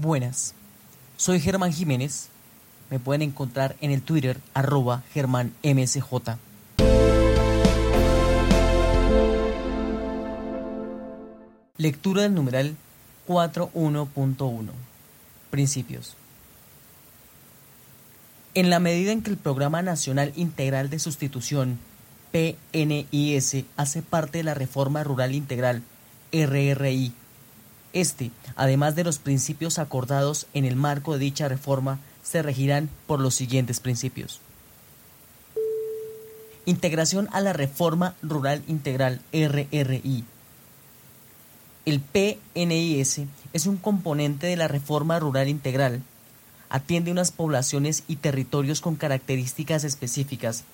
Buenas, soy Germán Jiménez. Me pueden encontrar en el Twitter arroba germánmsj. Lectura del numeral 4.1.1. Principios. En la medida en que el Programa Nacional Integral de Sustitución, PNIS, hace parte de la Reforma Rural Integral, RRI, este, además de los principios acordados en el marco de dicha reforma, se regirán por los siguientes principios. Integración a la Reforma Rural Integral RRI. El PNIS es un componente de la Reforma Rural Integral. Atiende unas poblaciones y territorios con características específicas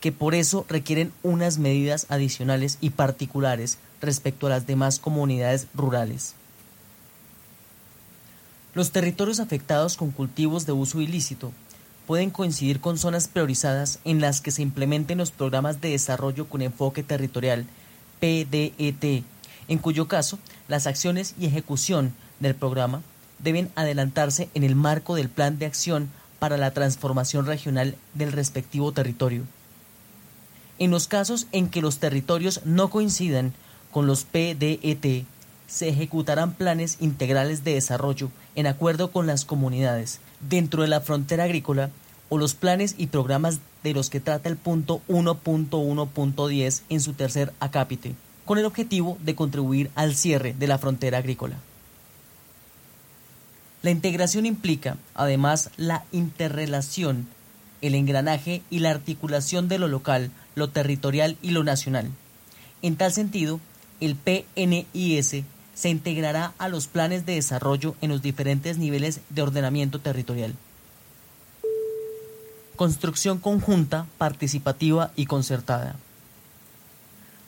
que por eso requieren unas medidas adicionales y particulares respecto a las demás comunidades rurales. Los territorios afectados con cultivos de uso ilícito pueden coincidir con zonas priorizadas en las que se implementen los programas de desarrollo con enfoque territorial, PDET, en cuyo caso las acciones y ejecución del programa deben adelantarse en el marco del plan de acción para la transformación regional del respectivo territorio. En los casos en que los territorios no coincidan con los PDET, se ejecutarán planes integrales de desarrollo en acuerdo con las comunidades dentro de la frontera agrícola o los planes y programas de los que trata el punto 1.1.10 en su tercer acápite, con el objetivo de contribuir al cierre de la frontera agrícola. La integración implica, además, la interrelación, el engranaje y la articulación de lo local, lo territorial y lo nacional. En tal sentido, el PNIS se integrará a los planes de desarrollo en los diferentes niveles de ordenamiento territorial. Construcción conjunta, participativa y concertada.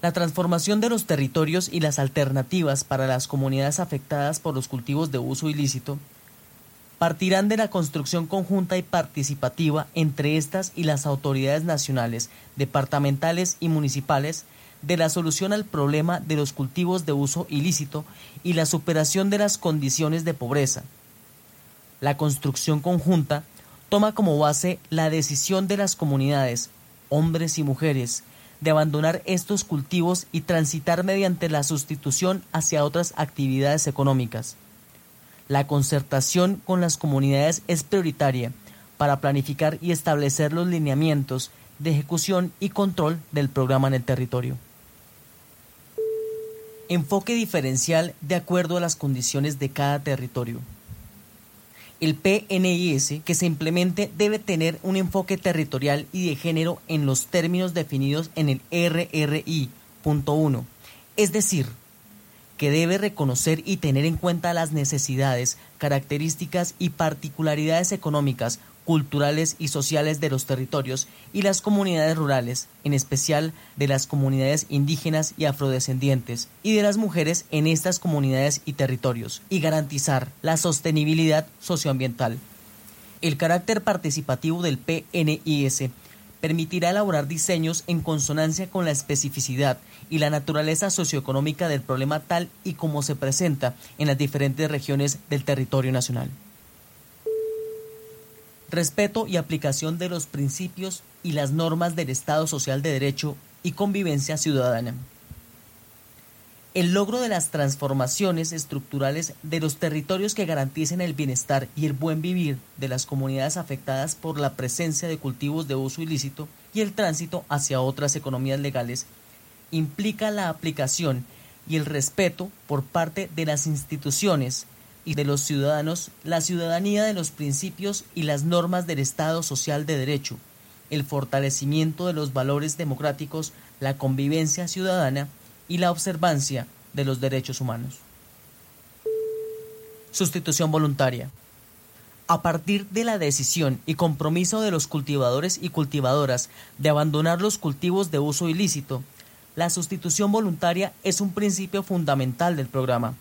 La transformación de los territorios y las alternativas para las comunidades afectadas por los cultivos de uso ilícito partirán de la construcción conjunta y participativa entre estas y las autoridades nacionales, departamentales y municipales de la solución al problema de los cultivos de uso ilícito y la superación de las condiciones de pobreza. La construcción conjunta toma como base la decisión de las comunidades, hombres y mujeres, de abandonar estos cultivos y transitar mediante la sustitución hacia otras actividades económicas. La concertación con las comunidades es prioritaria para planificar y establecer los lineamientos de ejecución y control del programa en el territorio. Enfoque diferencial de acuerdo a las condiciones de cada territorio. El PNIS que se implemente debe tener un enfoque territorial y de género en los términos definidos en el RRI.1, es decir, que debe reconocer y tener en cuenta las necesidades, características y particularidades económicas, culturales y sociales de los territorios y las comunidades rurales, en especial de las comunidades indígenas y afrodescendientes, y de las mujeres en estas comunidades y territorios, y garantizar la sostenibilidad socioambiental. El carácter participativo del PNIS permitirá elaborar diseños en consonancia con la especificidad y la naturaleza socioeconómica del problema tal y como se presenta en las diferentes regiones del territorio nacional respeto y aplicación de los principios y las normas del Estado Social de Derecho y convivencia ciudadana. El logro de las transformaciones estructurales de los territorios que garanticen el bienestar y el buen vivir de las comunidades afectadas por la presencia de cultivos de uso ilícito y el tránsito hacia otras economías legales implica la aplicación y el respeto por parte de las instituciones y de los ciudadanos la ciudadanía de los principios y las normas del Estado social de derecho, el fortalecimiento de los valores democráticos, la convivencia ciudadana y la observancia de los derechos humanos. Sustitución voluntaria. A partir de la decisión y compromiso de los cultivadores y cultivadoras de abandonar los cultivos de uso ilícito, la sustitución voluntaria es un principio fundamental del programa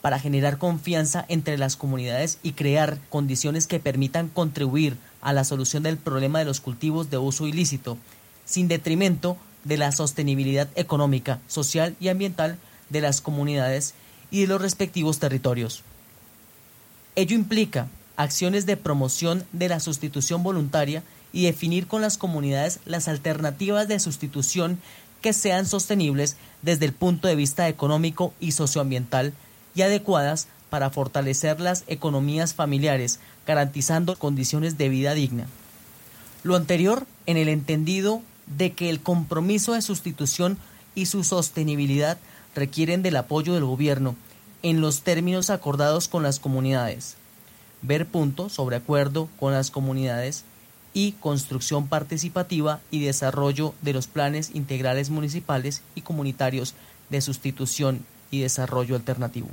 para generar confianza entre las comunidades y crear condiciones que permitan contribuir a la solución del problema de los cultivos de uso ilícito, sin detrimento de la sostenibilidad económica, social y ambiental de las comunidades y de los respectivos territorios. Ello implica acciones de promoción de la sustitución voluntaria y definir con las comunidades las alternativas de sustitución que sean sostenibles desde el punto de vista económico y socioambiental y adecuadas para fortalecer las economías familiares, garantizando condiciones de vida digna. Lo anterior en el entendido de que el compromiso de sustitución y su sostenibilidad requieren del apoyo del gobierno en los términos acordados con las comunidades. Ver punto sobre acuerdo con las comunidades y construcción participativa y desarrollo de los planes integrales municipales y comunitarios de sustitución y desarrollo alternativo.